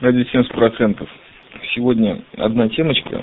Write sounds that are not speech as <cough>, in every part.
Ради 70%. Сегодня одна темочка,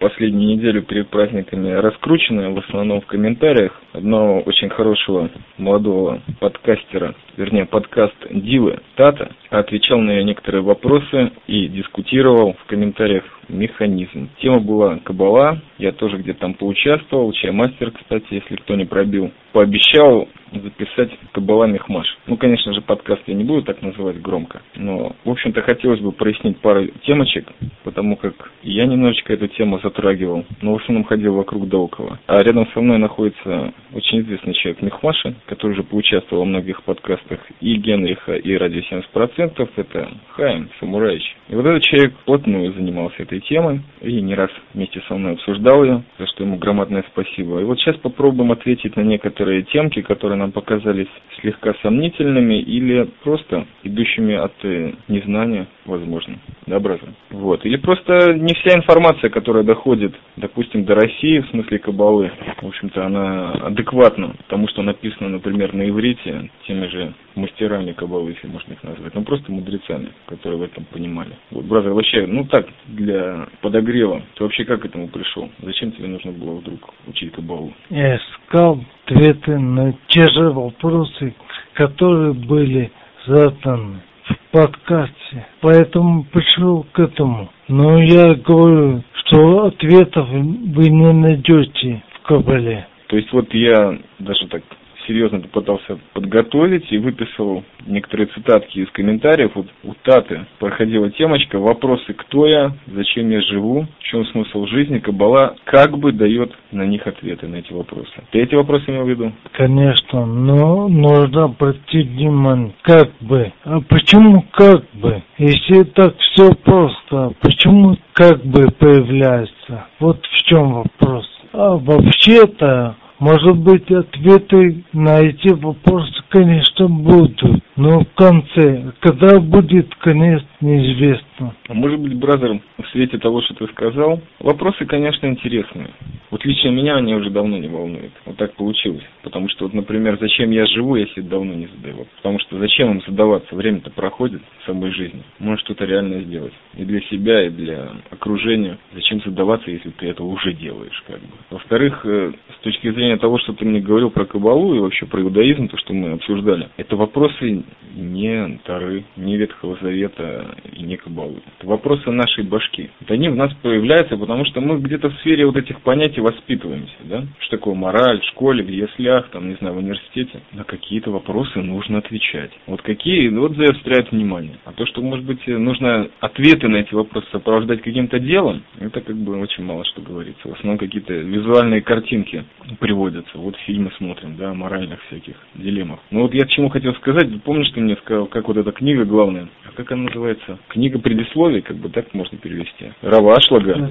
последнюю неделю перед праздниками раскрученная, в основном в комментариях, одного очень хорошего молодого подкастера, вернее подкаст Дивы Тата, отвечал на некоторые вопросы и дискутировал в комментариях механизм. Тема была Кабала, я тоже где-то там поучаствовал, чаймастер, кстати, если кто не пробил. Пообещал записать Кабала Мехмаш. Ну, конечно же, подкаст я не буду так называть громко, но, в общем-то, хотелось бы прояснить пару темочек, потому как я немножечко эту тему затрагивал, но в основном ходил вокруг да около. А рядом со мной находится очень известный человек Мехмаши, который уже поучаствовал во многих подкастах и Генриха, и Радио 70%, это Хайм Самураевич. И вот этот человек плотную занимался этой темой и не раз вместе со мной обсуждал ее, за что ему громадное спасибо. И вот сейчас попробуем ответить на некоторые темки, которые нам показались слегка сомнительными или просто идущими от э, незнания, возможно, браза? Вот. Или просто не вся информация, которая доходит, допустим, до России, в смысле кабалы, в общем-то, она адекватна тому, что написано, например, на иврите, теми же мастерами кабалы, если можно их назвать, ну просто мудрецами, которые в этом понимали. Вот, браза, вообще, ну так, для подогрева, ты вообще как к этому пришел? Зачем тебе нужно было вдруг учить кабалу? Я искал ответы на те же вопросы, которые были заданы в подкасте. Поэтому пришел к этому. Но я говорю, что ответов вы не найдете в Кабале. То есть вот я даже так серьезно попытался подготовить и выписал некоторые цитатки из комментариев. Вот у Таты проходила темочка «Вопросы, кто я, зачем я живу, в чем смысл жизни, Кабала как бы дает на них ответы, на эти вопросы». Ты эти вопросы имел в виду? Конечно, но нужно обратить внимание, как бы. А почему как бы? Если так все просто, почему как бы появляется? Вот в чем вопрос. А вообще-то может быть, ответы на эти вопросы, конечно, будут, но в конце, когда будет конец, неизвестно. А может быть, бразер, в свете того, что ты сказал, вопросы, конечно, интересные. Вот лично меня они уже давно не волнуют. Вот так получилось. Потому что, вот, например, зачем я живу, себе давно не задаю. Потому что зачем им задаваться? Время-то проходит в самой жизни. Может что-то реальное сделать. И для себя, и для окружения. Зачем задаваться, если ты это уже делаешь, как бы. Во-вторых, э, с точки зрения того, что ты мне говорил про Кабалу и вообще про иудаизм, то, что мы обсуждали, это вопросы не Тары, не Ветхого Завета и не Кабалы. Это вопросы нашей башки. Вот они в нас появляются, потому что мы где-то в сфере вот этих понятий воспитываемся, да? Что такое мораль в школе, в яслях, там, не знаю, в университете. На какие-то вопросы нужно отвечать. Вот какие, вот заостряют внимание. А то, что, может быть, нужно ответы на эти вопросы сопровождать каким-то делом, это как бы очень мало что говорится. В основном какие-то визуальные картинки приводятся. Вот фильмы смотрим, да, моральных всяких дилеммах. Ну вот я к чему хотел сказать, помнишь, ты мне сказал, как вот эта книга главная, а как она называется? Книга предисловий, как бы так можно перевести. Рава Ашлага.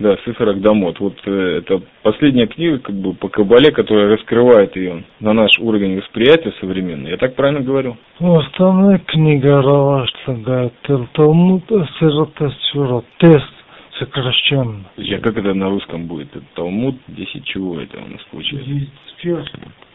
Да, Сифер Агдамот. Вот э, это последняя книга, как бы, по Кабале, которая раскрывает ее на наш уровень восприятия современный. Я так правильно говорю? Ну, основная книга Рава Ашлага, это Талмуд Асирата Сюра, тест сокращенно. Я как это на русском будет? Это Талмуд, 10 чего это у нас получается? 10 сфер.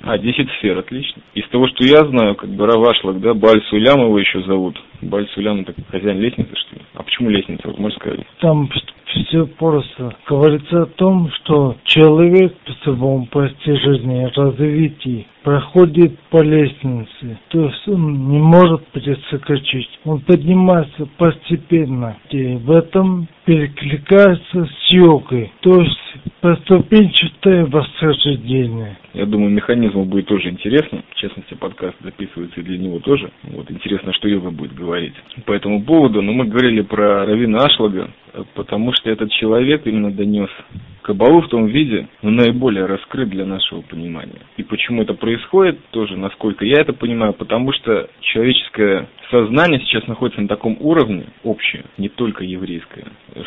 А, 10 сфер, отлично. Из того, что я знаю, как бы Равашлак, да, Баль его еще зовут. Баль Сулям это хозяин лестницы, что ли? А почему лестница, вот можешь сказать? Там все просто. Говорится о том, что человек в своем постижении, развитии проходит по лестнице, то есть он не может перескочить. Он поднимается постепенно, и в этом перекликается с йогой, то есть поступенчатое восхождение. Я думаю, механизм будет тоже интересно. В частности, подкаст записывается и для него тоже. Вот интересно, что йога будет говорить по этому поводу. Но мы говорили про Равина Ашлага, потому что этот человек именно донес Кабалу в том виде, но наиболее раскрыт для нашего понимания. И почему это происходит, тоже, насколько я это понимаю, потому что человеческое сознание сейчас находится на таком уровне, общее, не только еврейское,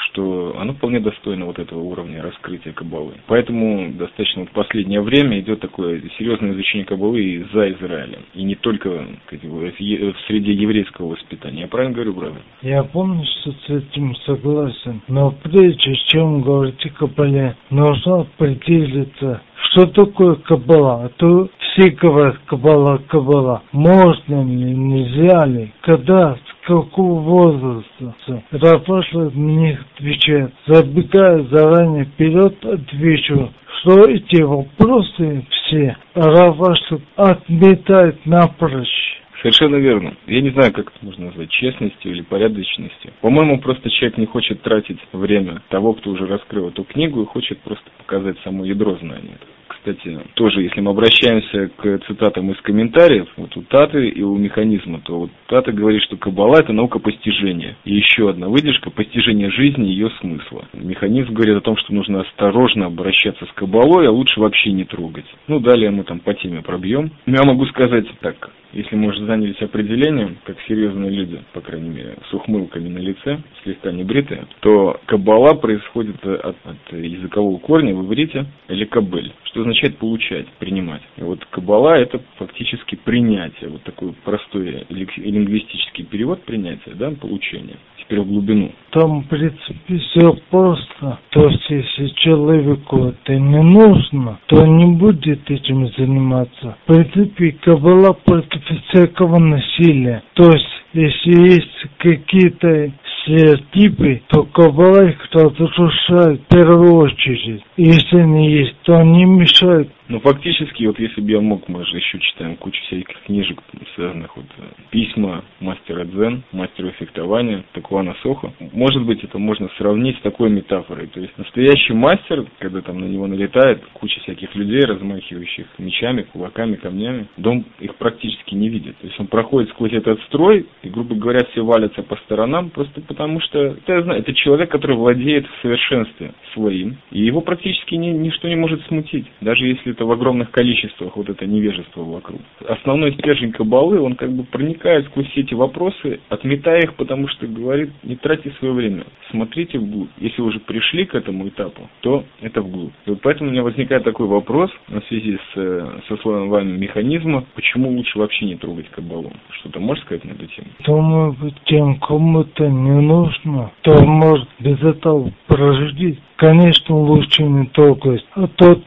что оно вполне достойно вот этого уровня раскрытия Кабалы. Поэтому достаточно в последнее время идет такое серьезное изучение Кабалы и за Израилем. И не только в среде еврейского воспитания. Я правильно говорю, брат? Я полностью с этим согласен. Но прежде чем говорить о Кабале, нужно определиться, что такое Кабала. А то все говорят Кабала, Кабала. Можно ли, нельзя ли? Когда какого возраста? Рафаша мне отвечает, забегая заранее вперед, отвечу, что эти вопросы все Рафаша отметает напрочь. Совершенно верно. Я не знаю, как это можно назвать, честностью или порядочностью. По-моему, просто человек не хочет тратить время того, кто уже раскрыл эту книгу и хочет просто показать само ядро знания кстати, тоже, если мы обращаемся к цитатам из комментариев, вот у Таты и у механизма, то вот Тата говорит, что Каббала – это наука постижения. И еще одна выдержка – постижение жизни и ее смысла. Механизм говорит о том, что нужно осторожно обращаться с Каббалой, а лучше вообще не трогать. Ну, далее мы там по теме пробьем. Я могу сказать так, если мы уже занялись определением, как серьезные люди, по крайней мере, с ухмылками на лице, слегка небритые, то каббала происходит от, от языкового корня в иврите или кабель, что означает получать, принимать. И вот каббала это фактически принятие, вот такой простой лингвистический перевод принятия, да, получение теперь в глубину. Там, в принципе, все просто. То есть, если человеку это не нужно, то не будет этим заниматься. В принципе, Каббала против всякого насилия. То есть, если есть какие-то стереотипы, то Каббала их разрушает в первую очередь. Если они есть, то они мешают ну, фактически, вот если бы я мог, мы же еще читаем кучу всяких книжек, связанных вот э, письма мастера дзен, мастера фехтования, Такуана Сохо. Может быть, это можно сравнить с такой метафорой. То есть настоящий мастер, когда там на него налетает куча всяких людей, размахивающих мечами, кулаками, камнями, дом их практически не видит. То есть он проходит сквозь этот строй, и, грубо говоря, все валятся по сторонам, просто потому что, это, я знаю, это человек, который владеет в совершенстве своим, и его практически ни, ничто не может смутить, даже если это в огромных количествах, вот это невежество вокруг. Основной стержень кабалы, он как бы проникает сквозь все эти вопросы, отметая их, потому что говорит, не тратьте свое время, смотрите вглубь. Если уже пришли к этому этапу, то это вглубь. Вот поэтому у меня возникает такой вопрос в связи с, э, со словом вами механизма, почему лучше вообще не трогать кабалу? Что-то можешь сказать на эту тему? Думаю, тем кому-то не нужно, то может без этого прожить конечно, лучше не трогать. А тот,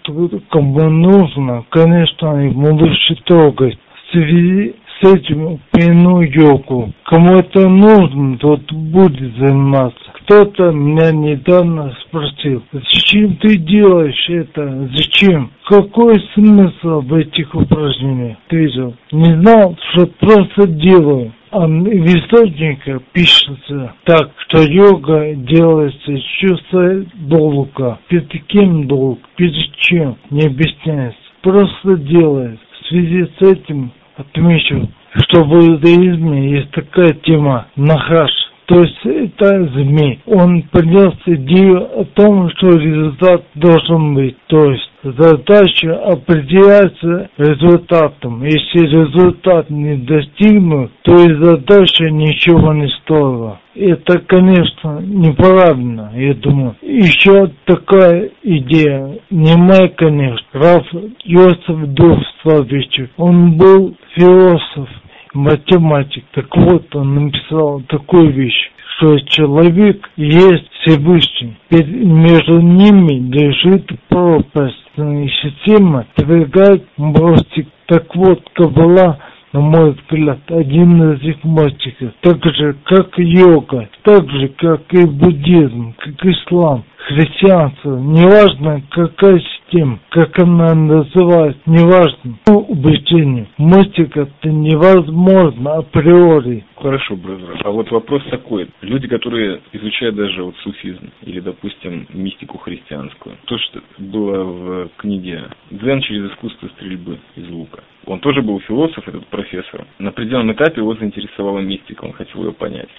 кому нужно, конечно, ему лучше трогать. В связи с этим пину йогу. Кому это нужно, тот будет заниматься. Кто-то меня недавно спросил, зачем ты делаешь это? Зачем? Какой смысл в этих упражнениях? Ты видел? Не знал, что просто делаю в источнике пишется так, что йога делается из чувства долга. Перед кем долг? Перед чем? Не объясняется. Просто делает. В связи с этим отмечу, что в иудаизме есть такая тема нахаш. То есть это змей. Он принес идею о том, что результат должен быть. То есть задача определяется результатом. Если результат не достигнут, то и задача ничего не стоила. Это, конечно, неправильно, я думаю. Еще такая идея, не моя, конечно, Раф Йосиф Довславич, он был философ, математик. Так вот, он написал такую вещь, что человек есть Всевышний. Между ними лежит пропасть система продвигает мостик. Так вот, Кабала, на мой взгляд, один из этих мостиков. Так же, как йога, так же, как и буддизм, как ислам, христианство, неважно какая система, как она называется, неважно, ну, убеждение. Мостик это невозможно априори. Хорошо, Brother. А вот вопрос такой. Люди, которые изучают даже вот суфизм или, допустим, мистику христианскую, то, что было в книге «Дзен через искусство стрельбы из лука», он тоже был философ, этот профессор. На определенном этапе его заинтересовала мистика, он хотел ее понять.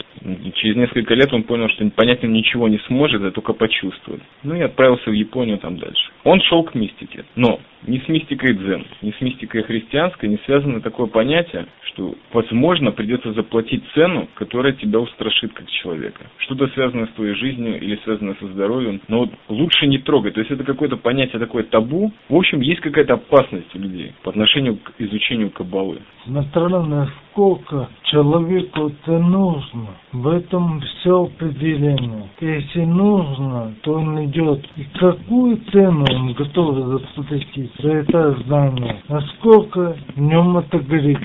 Через несколько лет он понял, что понять он ничего не сможет, а только почувствовать. Ну и отправился в Японию там дальше. Он шел к мистике, но ни с мистикой дзен, ни с мистикой христианской не связано такое понятие, что, возможно, придется заплатить цену, которая тебя устрашит как человека. Что-то связано с твоей жизнью или связано со здоровьем, но вот лучше не трогать. То есть это какое-то понятие такое табу. В общем, есть какая-то опасность у людей по отношению к изучению кабалы. Смотря насколько человеку это нужно. В этом все определение. Если нужно, то он идет. И какую цену он готов заплатить за это знание? Насколько в нем это горит?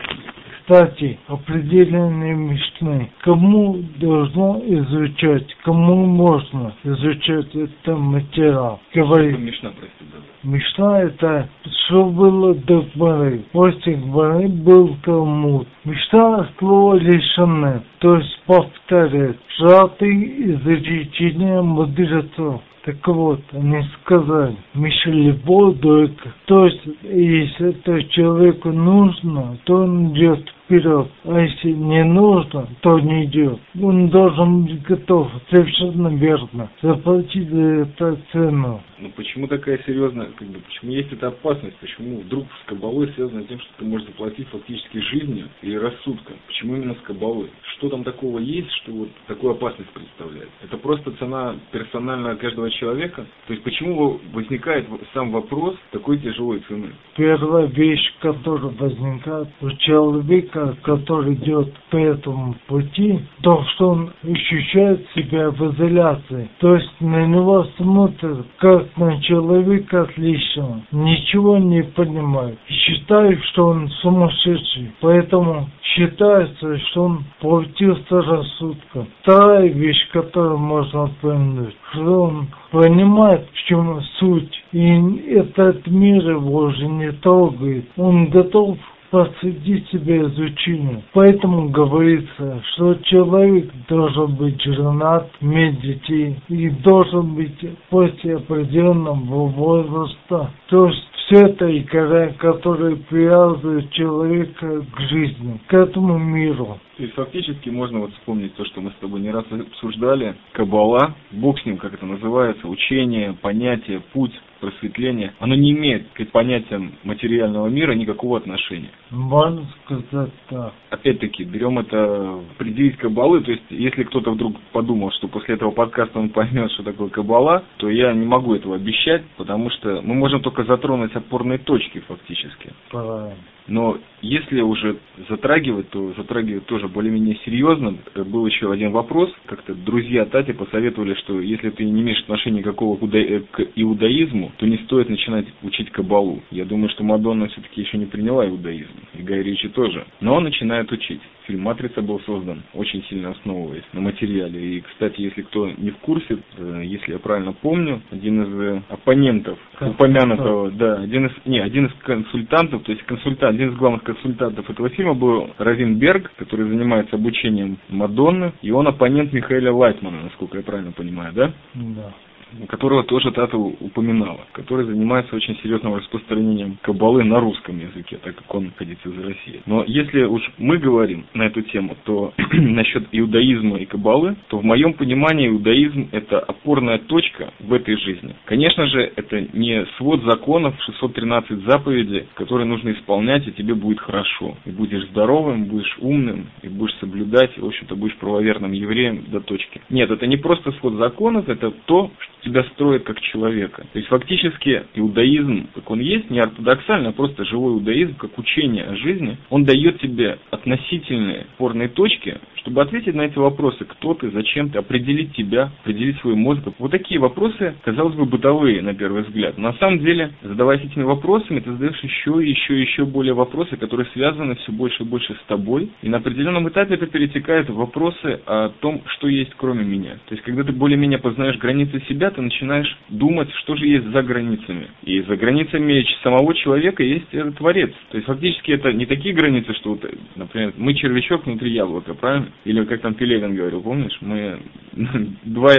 Кстати, определенные Мишны. Кому должно изучать, кому можно изучать этот материал? Говорит. Мишна, прости, да. Мишна это что было до Гмары. После Гмары был Талмуд. Мишна слово лишены, то есть повторять. Сжатый изречения мудрецов. Так вот, они сказали, Мишель Бодойка. То есть, если это человеку нужно, то он идет вперед. А если не нужно, то не идет. Он должен быть готов совершенно верно заплатить за это цену. Ну почему такая серьезная, как бы, почему есть эта опасность, почему вдруг с кабалой связано с тем, что ты можешь заплатить фактически жизнью или рассудком? Почему именно с кабалой? Что там такого есть, что вот такую опасность представляет? Это просто цена персональная каждого человека? То есть почему возникает сам вопрос такой тяжелой цены? Первая вещь, которая возникает у человека, человека, который идет по этому пути, то, что он ощущает себя в изоляции. То есть на него смотрят как на человека отличного, ничего не понимает. Считают, что он сумасшедший. Поэтому считается, что он повредился рассудком. Вторая вещь, которую можно понять, что он понимает, в чем суть, и этот мир его уже не трогает. Он готов посвяти себя изучению. Поэтому говорится, что человек должен быть женат, иметь детей и должен быть после определенного возраста. То есть все это икоры, которые привязывают человека к жизни, к этому миру. То есть фактически можно вот вспомнить то, что мы с тобой не раз обсуждали. Кабала, бог с ним, как это называется, учение, понятие, путь, просветление, оно не имеет к понятиям материального мира никакого отношения. Можно сказать так. Опять-таки, берем это определить кабалы, то есть если кто-то вдруг подумал, что после этого подкаста он поймет, что такое кабала, то я не могу этого обещать, потому что мы можем только затронуть опорные точки фактически. Правильно. Но если уже затрагивать, то затрагивать тоже более-менее серьезно. Был еще один вопрос. Как-то друзья Тати посоветовали, что если ты не имеешь отношения какого э, к иудаизму, то не стоит начинать учить кабалу. Я думаю, что Мадонна все-таки еще не приняла иудаизм. И Гай Ричи тоже. Но он начинает учить. Фильм «Матрица» был создан, очень сильно основываясь на материале. И, кстати, если кто не в курсе, э, если я правильно помню, один из э, оппонентов упомянутого, да, один из, не, один из консультантов, то есть консультант, один из главных консультантов этого фильма был Равин Берг, который занимается обучением Мадонны, и он оппонент Михаила Лайтмана, насколько я правильно понимаю, да? Да которого тоже Тата упоминала, который занимается очень серьезным распространением кабалы на русском языке, так как он находится из России. Но если уж мы говорим на эту тему, то <clears throat> насчет иудаизма и кабалы, то в моем понимании иудаизм это опорная точка в этой жизни. Конечно же, это не свод законов, 613 заповедей, которые нужно исполнять, и тебе будет хорошо. И будешь здоровым, будешь умным, и будешь соблюдать, и, в общем-то, будешь правоверным евреем до точки. Нет, это не просто свод законов, это то, тебя строит как человека. То есть фактически иудаизм, как он есть, не ортодоксальный, а просто живой иудаизм, как учение о жизни, он дает тебе относительные опорные точки, чтобы ответить на эти вопросы, кто ты, зачем ты, определить тебя, определить свой мозг. Вот такие вопросы, казалось бы, бытовые на первый взгляд. Но на самом деле, задаваясь этими вопросами, ты задаешь еще и еще и еще более вопросы, которые связаны все больше и больше с тобой. И на определенном этапе это перетекает в вопросы о том, что есть кроме меня. То есть, когда ты более-менее познаешь границы себя, ты начинаешь думать, что же есть за границами. И за границами самого человека есть этот Творец. То есть, фактически, это не такие границы, что, вот, например, мы червячок внутри яблока, правильно? Или как там Пелевин говорил, помнишь, мы <laughs> два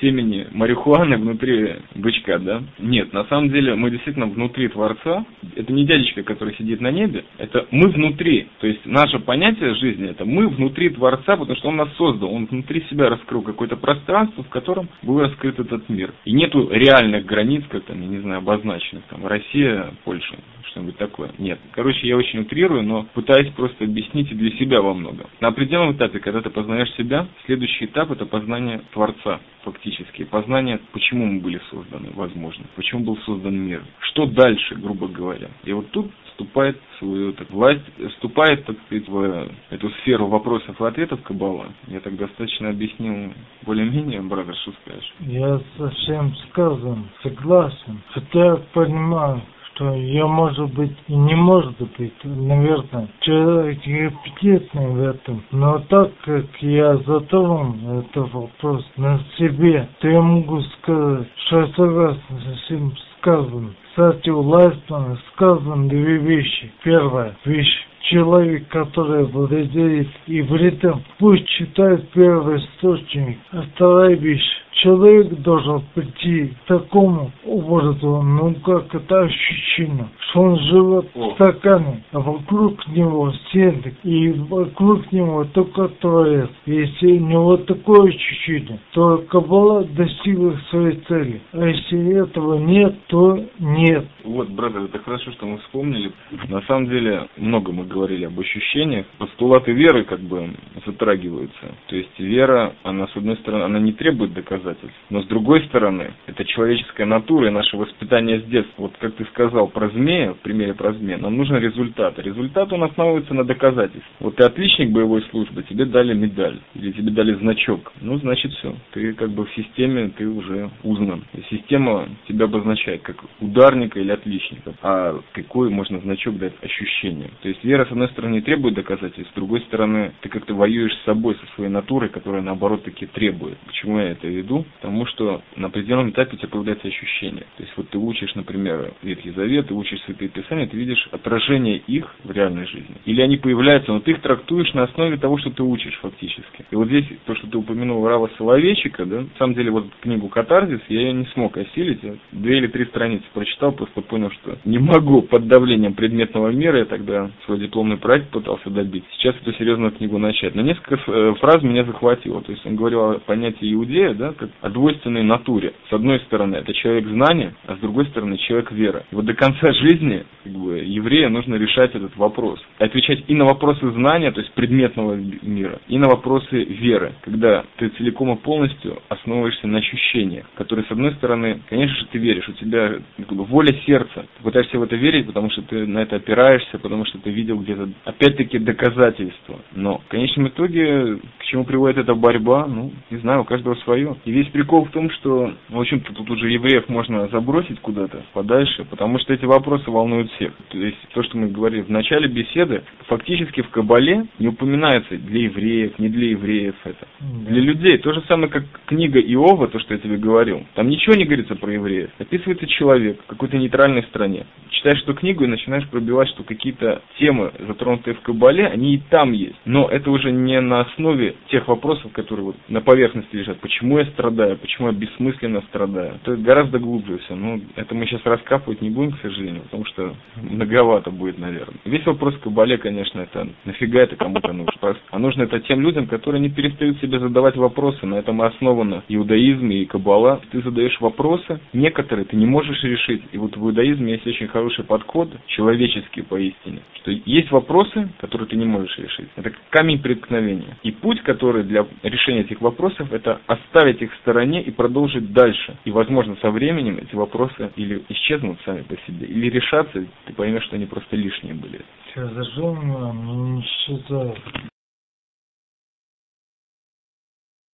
семени марихуаны внутри бычка, да? Нет, на самом деле мы действительно внутри Творца. Это не дядечка, который сидит на небе, это мы внутри. То есть наше понятие жизни, это мы внутри Творца, потому что Он нас создал. Он внутри себя раскрыл какое-то пространство, в котором был раскрыт этот мир. И нету реальных границ, как там, я не знаю, обозначенных, там, Россия, Польша, что-нибудь такое. Нет. Короче, я очень утрирую, но пытаюсь просто объяснить и для себя во многом. На определенном этапе, когда ты познаешь себя, следующий этап это познание Творца фактически, познание, почему мы были созданы, возможно, почему был создан мир, что дальше, грубо говоря. И вот тут вступает в свою так, власть, вступает, так сказать, в эту сферу вопросов и ответов Кабала. Я так достаточно объяснил более-менее, брат, что скажешь? Я совсем сказан, согласен. Хотя понимаю, что я, может быть, и не может быть, наверное, человек компетентный в этом. Но так как я затронул этот вопрос на себе, то я могу сказать, что я согласен со всем сказанным. Кстати, у Лайсмана сказаны две вещи. Первая вещь человек, который владеет ивритом, пусть читает первый источник. А вторая вещь, человек должен прийти к такому образу, ну как это ощущение, что он живет в стакане, а вокруг него стены, и вокруг него только Творец. Если у него такое ощущение, то Каббала достигла своей цели. А если этого нет, то нет. Вот, брат, это хорошо, что мы вспомнили. На самом деле, много мы говорили об ощущениях. Постулаты веры как бы затрагиваются. То есть вера, она с одной стороны, она не требует доказательств, но с другой стороны, это человеческая натура и наше воспитание с детства. Вот как ты сказал про змея, в примере про змея, нам нужен результат. Результат он основывается на доказательствах. Вот ты отличник боевой службы, тебе дали медаль или тебе дали значок. Ну, значит все. Ты как бы в системе, ты уже узнан. И система тебя обозначает как ударника или отличника. А какой можно значок дать ощущение. То есть вера, с одной стороны, требует доказательств, с другой стороны, ты как-то воюешь с собой, со своей натурой, которая наоборот таки требует. Почему я это веду? Потому что на определенном этапе у тебя появляется ощущение. То есть вот ты учишь, например, Ветхий Завет, ты учишь Святые Писания, ты видишь отражение их в реальной жизни. Или они появляются, но ты их трактуешь на основе того, что ты учишь фактически. И вот здесь то, что ты упомянул Рава Соловейчика, да, на самом деле вот книгу «Катарзис» я ее не смог осилить. Я две или три страницы прочитал, просто понял, что не могу под давлением предметного мира, я тогда свой дипломный проект пытался добить. Сейчас эту серьезную книгу начать. Но несколько э, фраз меня захватило. То есть он говорил о понятии иудея, да, как о двойственной натуре. С одной стороны, это человек знания, а с другой стороны, человек вера. И вот до конца жизни как бы, еврея нужно решать этот вопрос. Отвечать и на вопросы знания, то есть предметного мира, и на вопросы веры, когда ты целиком и полностью основываешься на ощущениях, которые, с одной стороны, конечно же, ты веришь, у тебя как бы, воля сердца, ты пытаешься в это верить, потому что ты на это опираешься, потому что ты видел где-то, опять-таки, доказательства. Но в конечном итоге, к чему приводит эта борьба, ну, не знаю, у каждого свое. И весь прикол в том, что, в общем-то, тут уже евреев можно забросить куда-то подальше, потому что эти вопросы волнуют всех. То есть, то, что мы говорили в начале беседы, фактически в Кабале не упоминается для евреев, не для евреев это. Для людей. То же самое, как книга Иова, то, что я тебе говорил. Там ничего не говорится про евреев. Описывается человек в какой-то нейтральной стране. Читаешь эту книгу и начинаешь пробивать, что какие-то темы, затронутые в Кабале, они и там есть. Но это уже не на основе тех вопросов, которые вот на поверхности лежат. Почему я страдаю, почему я бессмысленно страдаю. Это гораздо глубже все. Но это мы сейчас раскапывать не будем, к сожалению, потому что многовато будет, наверное. Весь вопрос Кабале, конечно, это нафига это кому-то нужно. А нужно это тем людям, которые не перестают себе задавать вопросы. На этом основано иудаизм и Кабала. Ты задаешь вопросы, некоторые ты не можешь решить. И вот в иудаизме есть очень хороший подход, человеческий поистине, что есть вопросы, которые ты не можешь решить. Это камень преткновения. И путь, который для решения этих вопросов, это оставить их в стороне и продолжить дальше. И, возможно, со временем эти вопросы или исчезнут сами по себе, или решатся, ты поймешь, что они просто лишние были. К сожалению, не считаю.